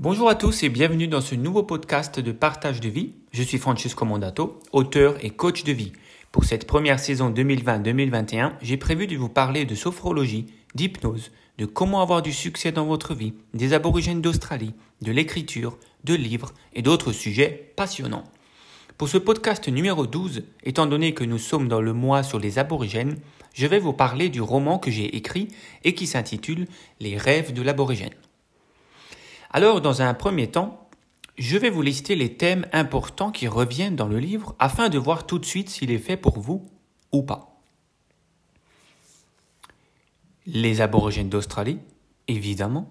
Bonjour à tous et bienvenue dans ce nouveau podcast de partage de vie. Je suis Francesco Mondato, auteur et coach de vie. Pour cette première saison 2020-2021, j'ai prévu de vous parler de sophrologie, d'hypnose, de comment avoir du succès dans votre vie, des aborigènes d'Australie, de l'écriture, de livres et d'autres sujets passionnants. Pour ce podcast numéro 12, étant donné que nous sommes dans le mois sur les aborigènes, je vais vous parler du roman que j'ai écrit et qui s'intitule Les rêves de l'aborigène. Alors, dans un premier temps, je vais vous lister les thèmes importants qui reviennent dans le livre afin de voir tout de suite s'il est fait pour vous ou pas. Les aborigènes d'Australie, évidemment.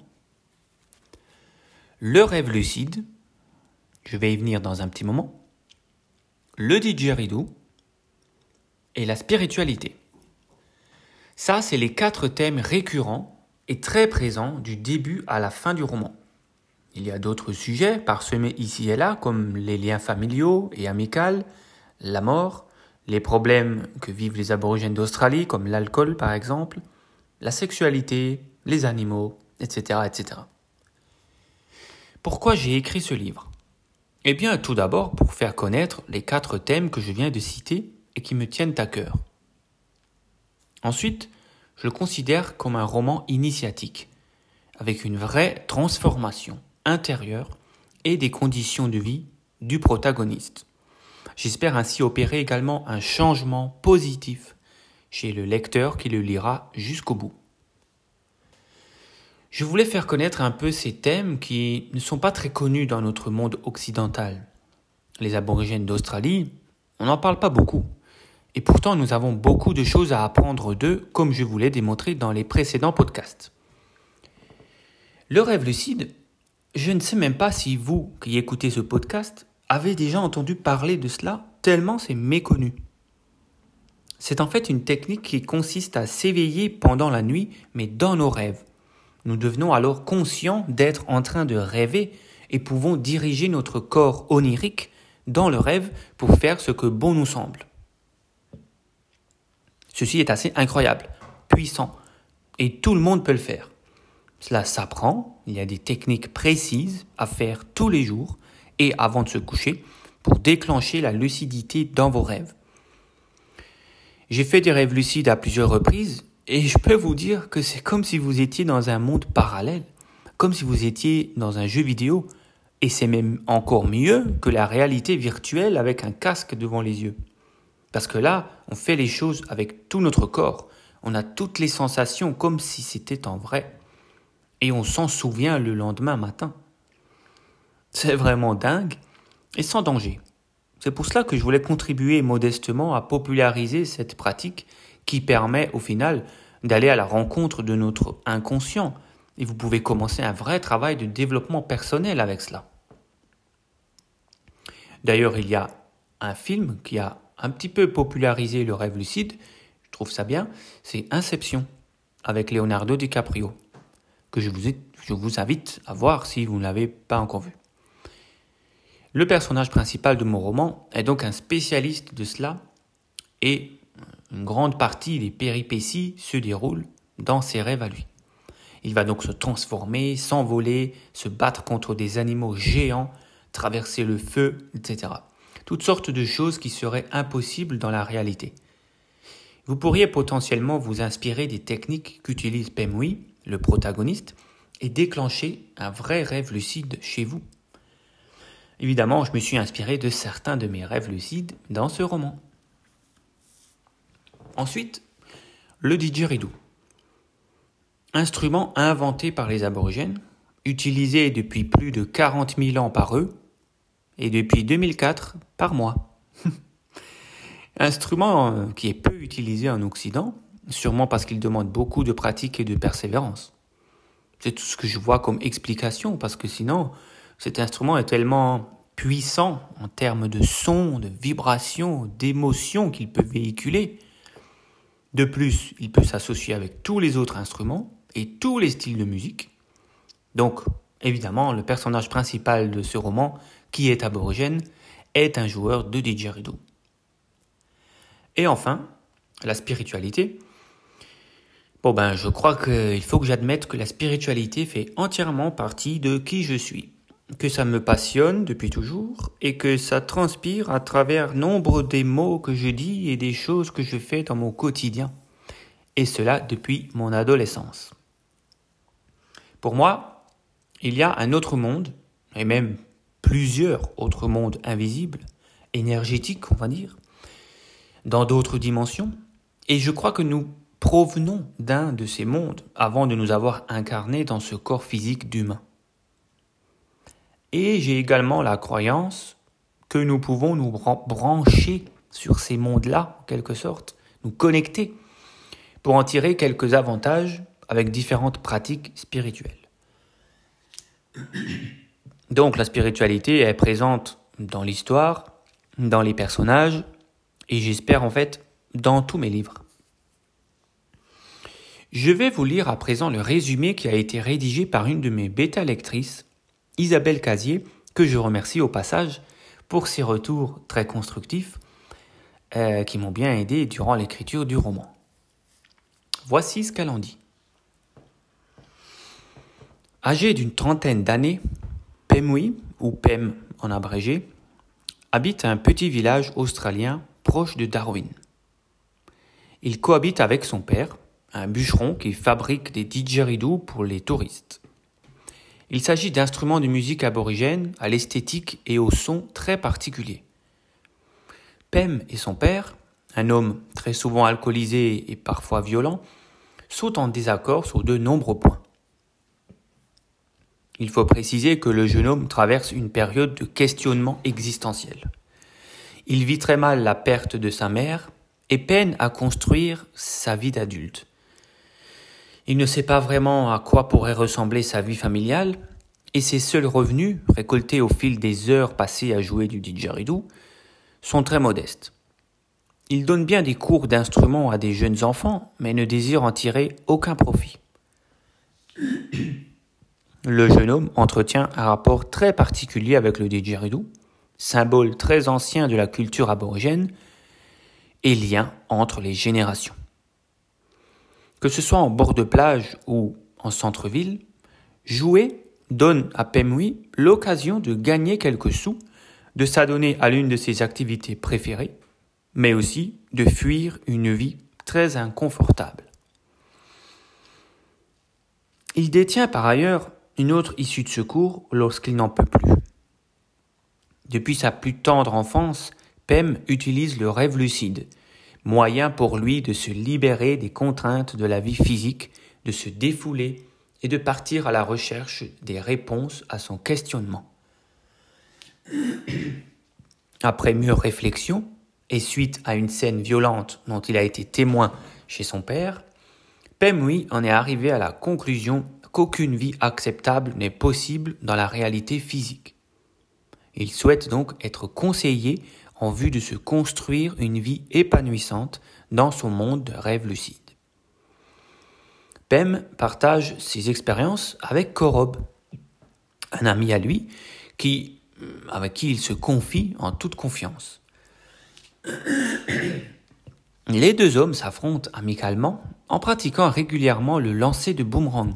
Le rêve lucide, je vais y venir dans un petit moment. Le didgeridoo et la spiritualité. Ça, c'est les quatre thèmes récurrents et très présents du début à la fin du roman. Il y a d'autres sujets parsemés ici et là, comme les liens familiaux et amicaux, la mort, les problèmes que vivent les aborigènes d'Australie, comme l'alcool par exemple, la sexualité, les animaux, etc. etc. Pourquoi j'ai écrit ce livre? Eh bien, tout d'abord pour faire connaître les quatre thèmes que je viens de citer et qui me tiennent à cœur. Ensuite, je le considère comme un roman initiatique, avec une vraie transformation intérieure et des conditions de vie du protagoniste. J'espère ainsi opérer également un changement positif chez le lecteur qui le lira jusqu'au bout. Je voulais faire connaître un peu ces thèmes qui ne sont pas très connus dans notre monde occidental. Les aborigènes d'Australie, on n'en parle pas beaucoup. Et pourtant, nous avons beaucoup de choses à apprendre d'eux, comme je vous l'ai démontré dans les précédents podcasts. Le rêve lucide, je ne sais même pas si vous, qui écoutez ce podcast, avez déjà entendu parler de cela, tellement c'est méconnu. C'est en fait une technique qui consiste à s'éveiller pendant la nuit, mais dans nos rêves. Nous devenons alors conscients d'être en train de rêver et pouvons diriger notre corps onirique dans le rêve pour faire ce que bon nous semble. Ceci est assez incroyable, puissant, et tout le monde peut le faire. Cela s'apprend, il y a des techniques précises à faire tous les jours et avant de se coucher pour déclencher la lucidité dans vos rêves. J'ai fait des rêves lucides à plusieurs reprises et je peux vous dire que c'est comme si vous étiez dans un monde parallèle, comme si vous étiez dans un jeu vidéo et c'est même encore mieux que la réalité virtuelle avec un casque devant les yeux. Parce que là, on fait les choses avec tout notre corps, on a toutes les sensations comme si c'était en vrai et on s'en souvient le lendemain matin. C'est vraiment dingue et sans danger. C'est pour cela que je voulais contribuer modestement à populariser cette pratique qui permet au final d'aller à la rencontre de notre inconscient et vous pouvez commencer un vrai travail de développement personnel avec cela. D'ailleurs, il y a un film qui a un petit peu popularisé le rêve lucide, je trouve ça bien, c'est Inception avec Leonardo DiCaprio que je vous, invite à voir si vous ne l'avez pas encore vu. Le personnage principal de mon roman est donc un spécialiste de cela et une grande partie des péripéties se déroulent dans ses rêves à lui. Il va donc se transformer, s'envoler, se battre contre des animaux géants, traverser le feu, etc. Toutes sortes de choses qui seraient impossibles dans la réalité. Vous pourriez potentiellement vous inspirer des techniques qu'utilise Pemui le protagoniste, et déclencher un vrai rêve lucide chez vous. Évidemment, je me suis inspiré de certains de mes rêves lucides dans ce roman. Ensuite, le didgeridoo. Instrument inventé par les aborigènes, utilisé depuis plus de 40 000 ans par eux, et depuis 2004 par moi. Instrument euh, qui est peu utilisé en Occident, sûrement parce qu'il demande beaucoup de pratique et de persévérance. C'est tout ce que je vois comme explication, parce que sinon, cet instrument est tellement puissant en termes de son, de vibration, d'émotion qu'il peut véhiculer. De plus, il peut s'associer avec tous les autres instruments et tous les styles de musique. Donc, évidemment, le personnage principal de ce roman, qui est aborigène, est un joueur de didgeridoo. Et enfin, la spiritualité, ben, je crois qu'il faut que j'admette que la spiritualité fait entièrement partie de qui je suis. que ça me passionne depuis toujours et que ça transpire à travers nombre des mots que je dis et des choses que je fais dans mon quotidien. Et cela depuis mon adolescence. Pour moi, il y a un autre monde, et même plusieurs autres mondes invisibles, énergétiques, on va dire, dans d'autres dimensions. Et je crois que nous provenons d'un de ces mondes avant de nous avoir incarnés dans ce corps physique d'humain. Et j'ai également la croyance que nous pouvons nous brancher sur ces mondes-là, en quelque sorte, nous connecter, pour en tirer quelques avantages avec différentes pratiques spirituelles. Donc la spiritualité est présente dans l'histoire, dans les personnages, et j'espère en fait dans tous mes livres. Je vais vous lire à présent le résumé qui a été rédigé par une de mes bêta-lectrices, Isabelle Casier, que je remercie au passage pour ses retours très constructifs euh, qui m'ont bien aidé durant l'écriture du roman. Voici ce qu'elle en dit. Âgé d'une trentaine d'années, Pemui, ou Pem en abrégé, habite un petit village australien proche de Darwin. Il cohabite avec son père, un bûcheron qui fabrique des didgeridoo pour les touristes. Il s'agit d'instruments de musique aborigène à l'esthétique et au son très particuliers. Pem et son père, un homme très souvent alcoolisé et parfois violent, sont en désaccord sur de nombreux points. Il faut préciser que le jeune homme traverse une période de questionnement existentiel. Il vit très mal la perte de sa mère et peine à construire sa vie d'adulte. Il ne sait pas vraiment à quoi pourrait ressembler sa vie familiale, et ses seuls revenus, récoltés au fil des heures passées à jouer du didgeridoo, sont très modestes. Il donne bien des cours d'instruments à des jeunes enfants, mais ne désire en tirer aucun profit. Le jeune homme entretient un rapport très particulier avec le didgeridoo, symbole très ancien de la culture aborigène, et lien entre les générations. Que ce soit en bord de plage ou en centre-ville, jouer donne à Pemui l'occasion de gagner quelques sous, de s'adonner à l'une de ses activités préférées, mais aussi de fuir une vie très inconfortable. Il détient par ailleurs une autre issue de secours lorsqu'il n'en peut plus. Depuis sa plus tendre enfance, Pem utilise le rêve lucide, moyen pour lui de se libérer des contraintes de la vie physique, de se défouler et de partir à la recherche des réponses à son questionnement. Après mûre réflexion, et suite à une scène violente dont il a été témoin chez son père, Pemui en est arrivé à la conclusion qu'aucune vie acceptable n'est possible dans la réalité physique. Il souhaite donc être conseillé en vue de se construire une vie épanouissante dans son monde de rêve lucide. Pem partage ses expériences avec Korob, un ami à lui qui, avec qui il se confie en toute confiance. Les deux hommes s'affrontent amicalement en pratiquant régulièrement le lancer de boomerang,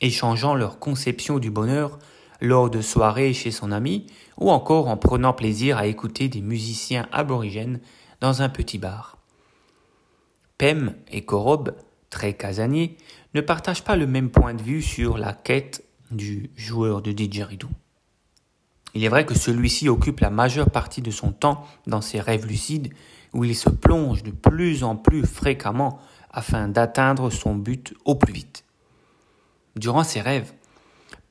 échangeant leur conception du bonheur lors de soirées chez son ami ou encore en prenant plaisir à écouter des musiciens aborigènes dans un petit bar. Pem et Korob, très casaniers, ne partagent pas le même point de vue sur la quête du joueur de didgeridoo. Il est vrai que celui-ci occupe la majeure partie de son temps dans ses rêves lucides où il se plonge de plus en plus fréquemment afin d'atteindre son but au plus vite. Durant ses rêves,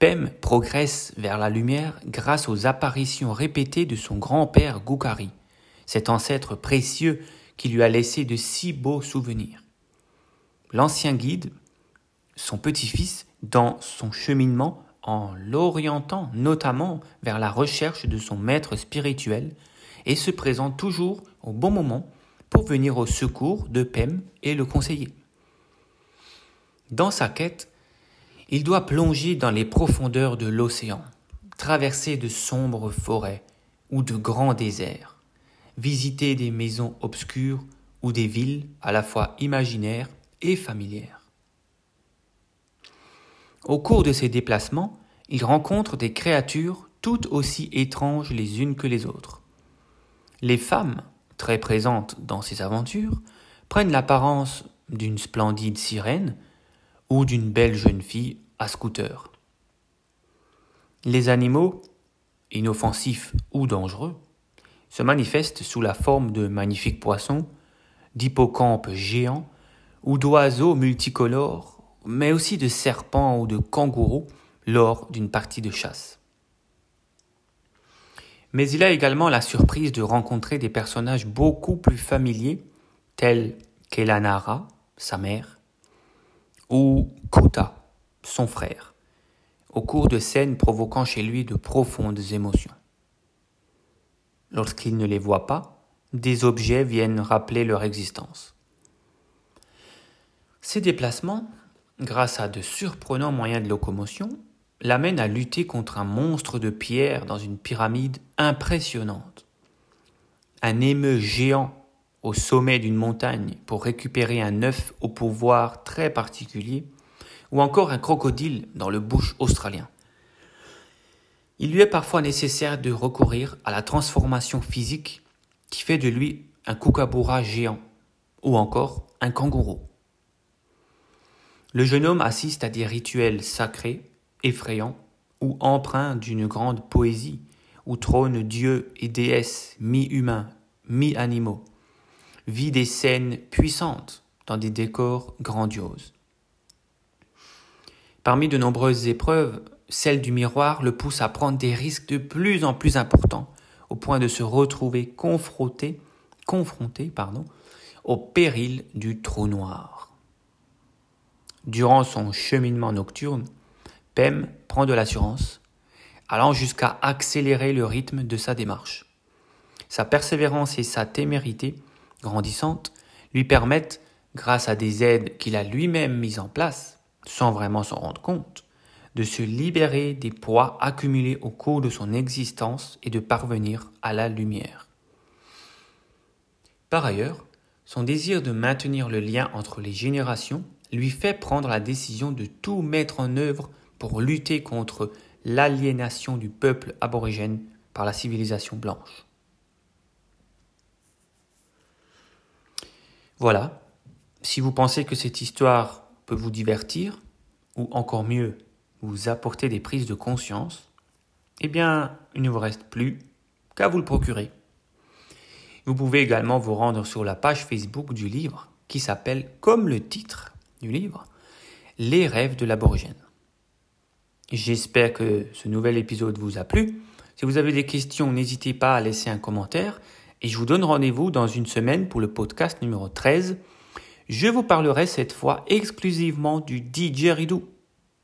Pem progresse vers la lumière grâce aux apparitions répétées de son grand-père Goukari, cet ancêtre précieux qui lui a laissé de si beaux souvenirs. L'ancien guide, son petit-fils, dans son cheminement en l'orientant notamment vers la recherche de son maître spirituel et se présente toujours au bon moment pour venir au secours de Pem et le conseiller. Dans sa quête, il doit plonger dans les profondeurs de l'océan, traverser de sombres forêts ou de grands déserts, visiter des maisons obscures ou des villes à la fois imaginaires et familières. Au cours de ces déplacements, il rencontre des créatures toutes aussi étranges les unes que les autres. Les femmes, très présentes dans ces aventures, prennent l'apparence d'une splendide sirène ou d'une belle jeune fille à scooter. Les animaux, inoffensifs ou dangereux, se manifestent sous la forme de magnifiques poissons, d'hippocampes géants ou d'oiseaux multicolores, mais aussi de serpents ou de kangourous lors d'une partie de chasse. Mais il a également la surprise de rencontrer des personnages beaucoup plus familiers, tels qu'Elanara, sa mère, ou Kota, son frère, au cours de scènes provoquant chez lui de profondes émotions. Lorsqu'il ne les voit pas, des objets viennent rappeler leur existence. Ces déplacements, grâce à de surprenants moyens de locomotion, l'amènent à lutter contre un monstre de pierre dans une pyramide impressionnante. Un émeu géant au sommet d'une montagne pour récupérer un œuf au pouvoir très particulier, ou encore un crocodile dans le bush australien. Il lui est parfois nécessaire de recourir à la transformation physique qui fait de lui un kookaburra géant, ou encore un kangourou. Le jeune homme assiste à des rituels sacrés, effrayants, ou empreints d'une grande poésie, où trônent dieux et déesses mi-humains, mi-animaux, vit des scènes puissantes dans des décors grandioses. Parmi de nombreuses épreuves, celle du miroir le pousse à prendre des risques de plus en plus importants, au point de se retrouver confronté, confronté pardon, au péril du trou noir. Durant son cheminement nocturne, Pem prend de l'assurance, allant jusqu'à accélérer le rythme de sa démarche. Sa persévérance et sa témérité grandissante lui permettent, grâce à des aides qu'il a lui-même mises en place, sans vraiment s'en rendre compte, de se libérer des poids accumulés au cours de son existence et de parvenir à la lumière. Par ailleurs, son désir de maintenir le lien entre les générations lui fait prendre la décision de tout mettre en œuvre pour lutter contre l'aliénation du peuple aborigène par la civilisation blanche. Voilà, si vous pensez que cette histoire peut vous divertir, ou encore mieux, vous apporter des prises de conscience, eh bien, il ne vous reste plus qu'à vous le procurer. Vous pouvez également vous rendre sur la page Facebook du livre qui s'appelle, comme le titre du livre, Les rêves de l'aborigène. J'espère que ce nouvel épisode vous a plu. Si vous avez des questions, n'hésitez pas à laisser un commentaire et je vous donne rendez-vous dans une semaine pour le podcast numéro 13. Je vous parlerai cette fois exclusivement du didgeridoo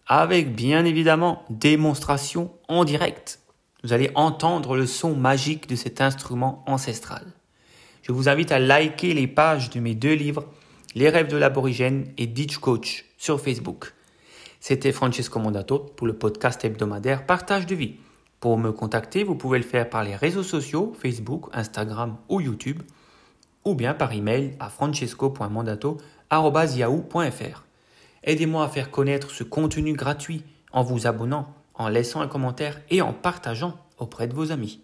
avec bien évidemment démonstration en direct. Vous allez entendre le son magique de cet instrument ancestral. Je vous invite à liker les pages de mes deux livres, Les rêves de l'aborigène et Ditch Coach sur Facebook. C'était Francesco Mondato pour le podcast hebdomadaire Partage de vie. Pour me contacter, vous pouvez le faire par les réseaux sociaux, Facebook, Instagram ou YouTube, ou bien par email à francesco.mondato.yahoo.fr. Aidez-moi à faire connaître ce contenu gratuit en vous abonnant, en laissant un commentaire et en partageant auprès de vos amis.